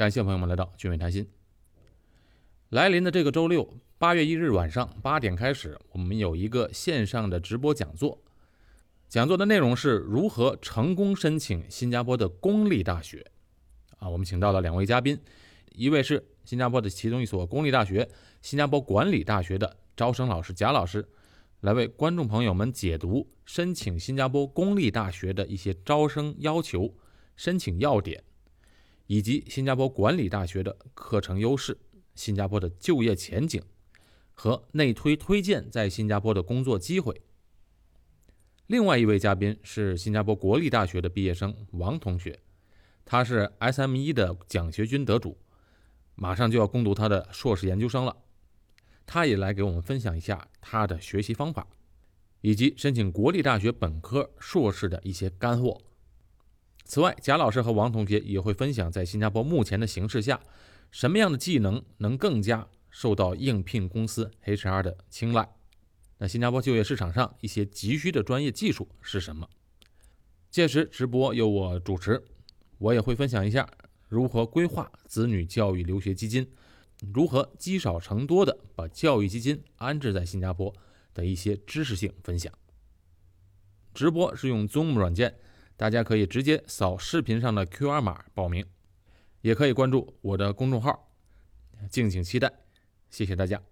感谢朋友们来到聚美谈心。来临的这个周六，八月一日晚上八点开始，我们有一个线上的直播讲座。讲座的内容是如何成功申请新加坡的公立大学。啊，我们请到了两位嘉宾，一位是新加坡的其中一所公立大学——新加坡管理大学的招生老师贾老师，来为观众朋友们解读申请新加坡公立大学的一些招生要求、申请要点。以及新加坡管理大学的课程优势、新加坡的就业前景和内推推荐在新加坡的工作机会。另外一位嘉宾是新加坡国立大学的毕业生王同学，他是 SME 的奖学金得主，马上就要攻读他的硕士研究生了。他也来给我们分享一下他的学习方法，以及申请国立大学本科、硕士的一些干货。此外，贾老师和王同学也会分享在新加坡目前的形势下，什么样的技能能更加受到应聘公司 HR 的青睐。那新加坡就业市场上一些急需的专业技术是什么？届时直播由我主持，我也会分享一下如何规划子女教育留学基金，如何积少成多的把教育基金安置在新加坡的一些知识性分享。直播是用 Zoom 软件。大家可以直接扫视频上的 QR 码报名，也可以关注我的公众号，敬请期待。谢谢大家。